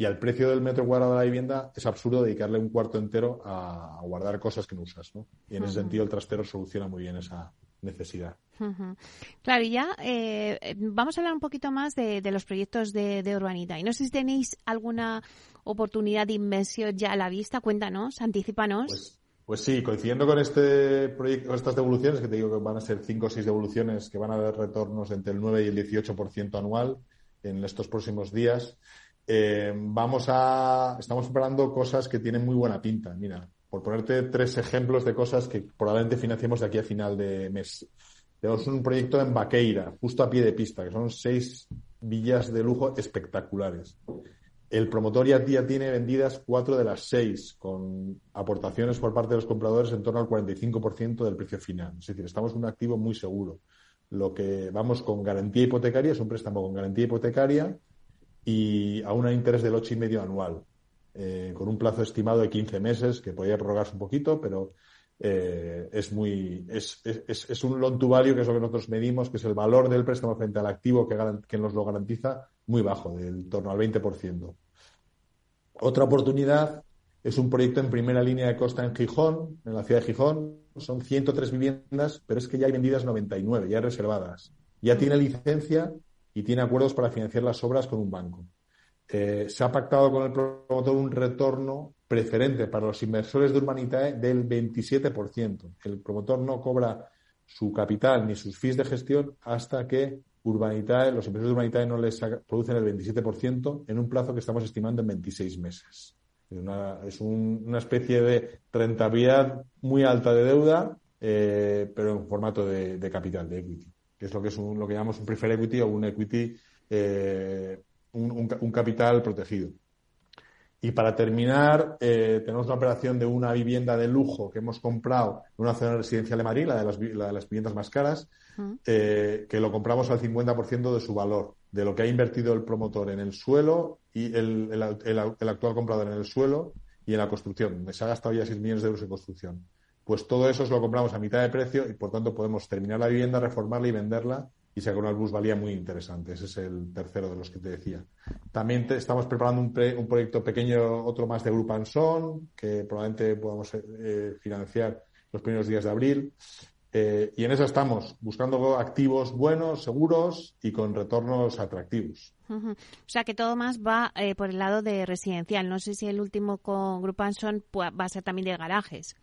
Speaker 6: y al precio del metro cuadrado de la vivienda es absurdo dedicarle un cuarto entero a, guardar cosas que no usas, ¿no? Y en ese sentido el trastero soluciona muy bien esa necesidad.
Speaker 2: Claro, y ya eh, vamos a hablar un poquito más de, los proyectos de, de Urbanita. Y no sé si tenéis alguna oportunidad de inversión ya a la vista. Cuéntanos, anticipanos.
Speaker 6: Pues, pues sí, coincidiendo con este proyecto, estas devoluciones, que te digo que van a ser cinco o seis devoluciones que van a dar retornos entre el 9 y el 18% anual en estos próximos días, eh, vamos a, estamos preparando cosas que tienen muy buena pinta. Mira, por ponerte tres ejemplos de cosas que probablemente financiemos de aquí a final de mes. Tenemos un proyecto en Vaqueira, justo a pie de pista, que son seis villas de lujo espectaculares. El promotor ya, tiene vendidas cuatro de las seis, con aportaciones por parte de los compradores en torno al 45% del precio final. Es decir, estamos en un activo muy seguro. Lo que vamos con garantía hipotecaria es un préstamo con garantía hipotecaria y a un interés del ocho y medio anual, eh, con un plazo estimado de 15 meses, que podría prorrogarse un poquito, pero eh, es muy es, es, es, un loan to value, que es lo que nosotros medimos, que es el valor del préstamo frente al activo que, que nos lo garantiza muy bajo, del torno al 20%. Otra oportunidad es un proyecto en primera línea de costa en Gijón, en la ciudad de Gijón. Son 103 viviendas, pero es que ya hay vendidas 99, ya reservadas. Ya tiene licencia y tiene acuerdos para financiar las obras con un banco. Eh, se ha pactado con el promotor un retorno preferente para los inversores de Urbanitae del 27%. El promotor no cobra su capital ni sus fees de gestión hasta que Urbanitae, los inversores de Urbanitae no les producen el 27% en un plazo que estamos estimando en 26 meses. Es una, es una especie de rentabilidad muy alta de deuda, eh, pero en formato de, capital, de equity, que es lo que es lo que llamamos un preferred equity o un equity, eh, un capital protegido. Y para terminar, eh, tenemos una operación de una vivienda de lujo que hemos comprado en una zona residencial de Madrid, la de las, la de las viviendas más caras, eh, que lo compramos al 50% de su valor, de lo que ha invertido el promotor en el suelo y el, el, el, actual comprador en el suelo y en la construcción, se ha gastado ya 6 millones de euros en construcción. Pues todo eso lo compramos a mitad de precio y por tanto podemos terminar la vivienda, reformarla y venderla y sacar una plusvalía muy interesante. Ese es el tercero de los que te decía. También estamos preparando un, un, proyecto pequeño, otro más de Grupo Anson, que probablemente podamos eh, financiar los primeros días de abril. Eh, y en eso estamos, buscando activos buenos, seguros y con retornos atractivos.
Speaker 2: O sea que todo más va eh, por el lado de residencial. No sé si el último con Grupo Anson va a ser también de garajes.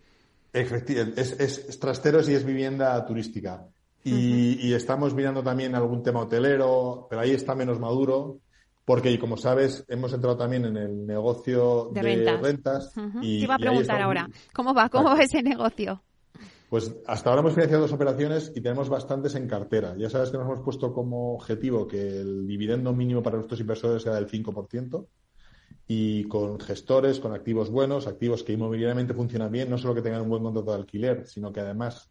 Speaker 6: Efectivamente, es, es trasteros y es vivienda turística. Y, estamos mirando también algún tema hotelero, pero ahí está menos maduro, porque como sabes, hemos entrado también en el negocio de, rentas.
Speaker 2: y, Te iba a preguntar ahora, ¿cómo va? ¿Cómo va ese negocio?
Speaker 6: Pues hasta ahora hemos financiado dos operaciones y tenemos bastantes en cartera. Ya sabes que nos hemos puesto como objetivo que el dividendo mínimo para nuestros inversores sea del 5% y con gestores, con activos buenos, activos que inmobiliariamente funcionan bien, no solo que tengan un buen contrato de alquiler, sino que además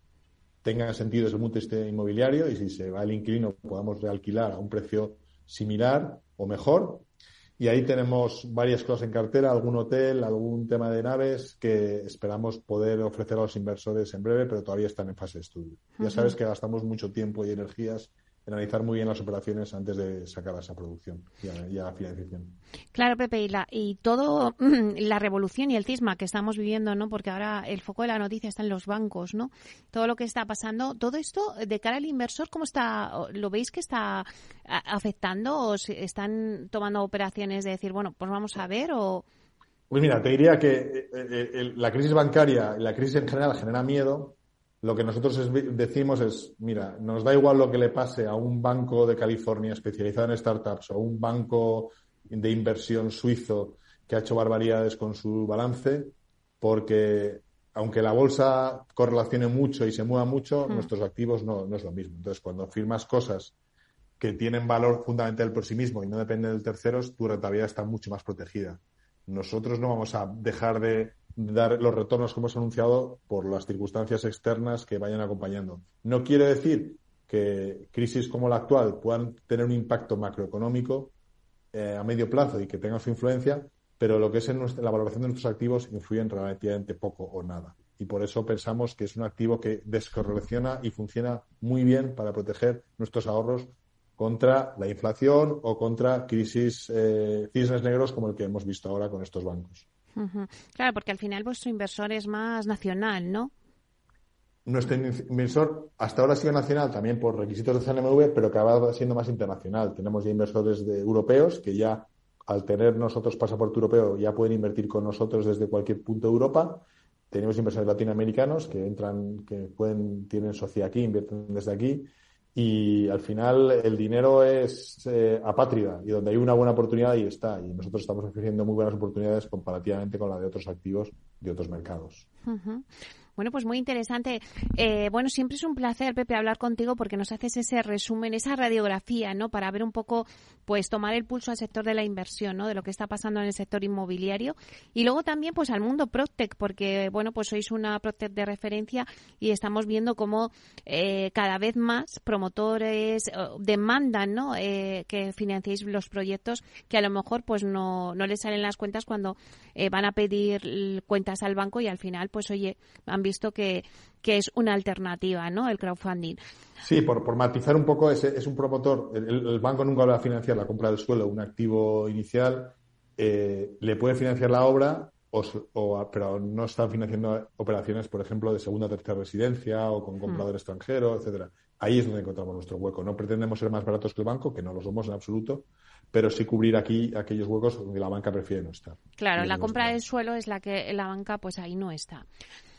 Speaker 6: tenga sentido punto de vista inmobiliario y si se va el inquilino podamos realquilar a un precio similar o mejor. Y ahí tenemos varias cosas en cartera, algún hotel, algún tema de naves que esperamos poder ofrecer a los inversores en breve, pero todavía están en fase de estudio. Ya sabes que gastamos mucho tiempo y energías analizar muy bien las operaciones antes de sacar a esa producción y a, financiación.
Speaker 2: Claro, Pepe, y, la, y todo la revolución y el cisma que estamos viviendo, ¿no? Porque ahora el foco de la noticia está en los bancos, ¿no? Todo lo que está pasando, todo esto de cara al inversor, ¿cómo está? ¿Lo veis que está afectando o están tomando operaciones de decir, bueno, pues vamos a ver o
Speaker 6: pues mira, te diría que eh, eh, la crisis bancaria y la crisis en general genera miedo, lo que nosotros decimos es, mira, nos da igual lo que le pase a un banco de California especializado en startups o un banco de inversión suizo que ha hecho barbaridades con su balance, porque aunque la bolsa correlacione mucho y se mueva mucho, hmm. nuestros activos no, no, es lo mismo. Entonces, cuando firmas cosas que tienen valor fundamental por sí mismo y no dependen de terceros, tu rentabilidad está mucho más protegida. Nosotros no vamos a dejar de dar los retornos que hemos anunciado por las circunstancias externas que vayan acompañando. No quiere decir que crisis como la actual puedan tener un impacto macroeconómico eh, a medio plazo y que tengan su influencia, pero lo que es en la valoración de nuestros activos influyen relativamente poco o nada. Y por eso pensamos que es un activo que descorrelaciona y funciona muy bien para proteger nuestros ahorros contra la inflación o contra crisis, eh, cisnes negros como el que hemos visto ahora con estos bancos.
Speaker 2: Claro, porque al final vuestro inversor es más nacional, ¿no?
Speaker 6: Nuestro inversor hasta ahora ha sido nacional también por requisitos de CNMV, pero acaba siendo más internacional. Tenemos ya inversores de europeos que ya, al tener nosotros pasaporte europeo, ya pueden invertir con nosotros desde cualquier punto de Europa. Tenemos inversores latinoamericanos que entran, que pueden, tienen sociedad aquí, invierten desde aquí y al final el dinero es eh, apátrida y donde hay una buena oportunidad ahí está y nosotros estamos ofreciendo muy buenas oportunidades comparativamente con la de otros activos de otros mercados.
Speaker 2: Bueno, pues muy interesante. Eh, bueno, siempre es un placer, Pepe, hablar contigo porque nos haces ese resumen, esa radiografía, ¿no? Para ver un poco, pues tomar el pulso al sector de la inversión, ¿no? De lo que está pasando en el sector inmobiliario. Y luego también, pues al mundo Proctec, porque, bueno, pues sois una Proctec de referencia y estamos viendo cómo eh, cada vez más promotores eh, demandan, ¿no? que financiéis los proyectos que a lo mejor, pues no, no les salen las cuentas cuando van a pedir cuentas al banco y al final, pues oye, han visto que, es una alternativa, ¿no? El crowdfunding.
Speaker 6: Sí, por, por matizar un poco, es, es un promotor, el, banco nunca va a financiar la compra del suelo, un activo inicial, eh, le puede financiar la obra, o, pero no está financiando operaciones, por ejemplo, de segunda o tercera residencia o con comprador hmm. extranjero, etcétera. Ahí es donde encontramos nuestro hueco. No pretendemos ser más baratos que el banco, que no lo somos en absoluto, pero sí cubrir aquí aquellos huecos donde la banca prefiere no estar.
Speaker 2: Claro, la compra del suelo es la que la banca pues ahí no está.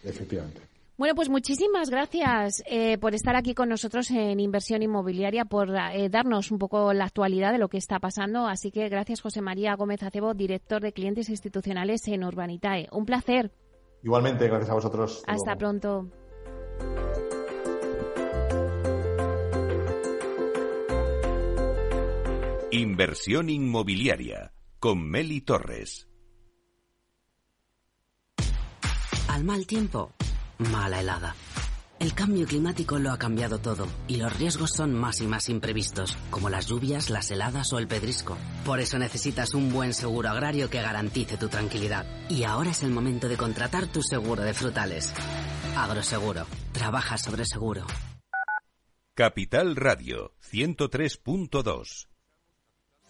Speaker 6: Efectivamente.
Speaker 2: Bueno, pues muchísimas gracias eh, por estar aquí con nosotros en Inversión Inmobiliaria, por eh, darnos un poco la actualidad de lo que está pasando. Así que gracias, José María Gómez Acebo, director de clientes institucionales en Urbanitae. Un placer.
Speaker 6: Igualmente, gracias a vosotros.
Speaker 2: Hasta pronto.
Speaker 1: Inversión Inmobiliaria con Meli Torres.
Speaker 7: Al mal tiempo, mala helada. El cambio climático lo ha cambiado todo y los riesgos son más y más imprevistos, como las lluvias, las heladas o el pedrisco. Por eso necesitas un buen seguro agrario que garantice tu tranquilidad. Y ahora es el momento de contratar tu seguro de frutales. Agroseguro. Trabaja sobre seguro.
Speaker 1: Capital Radio 103.2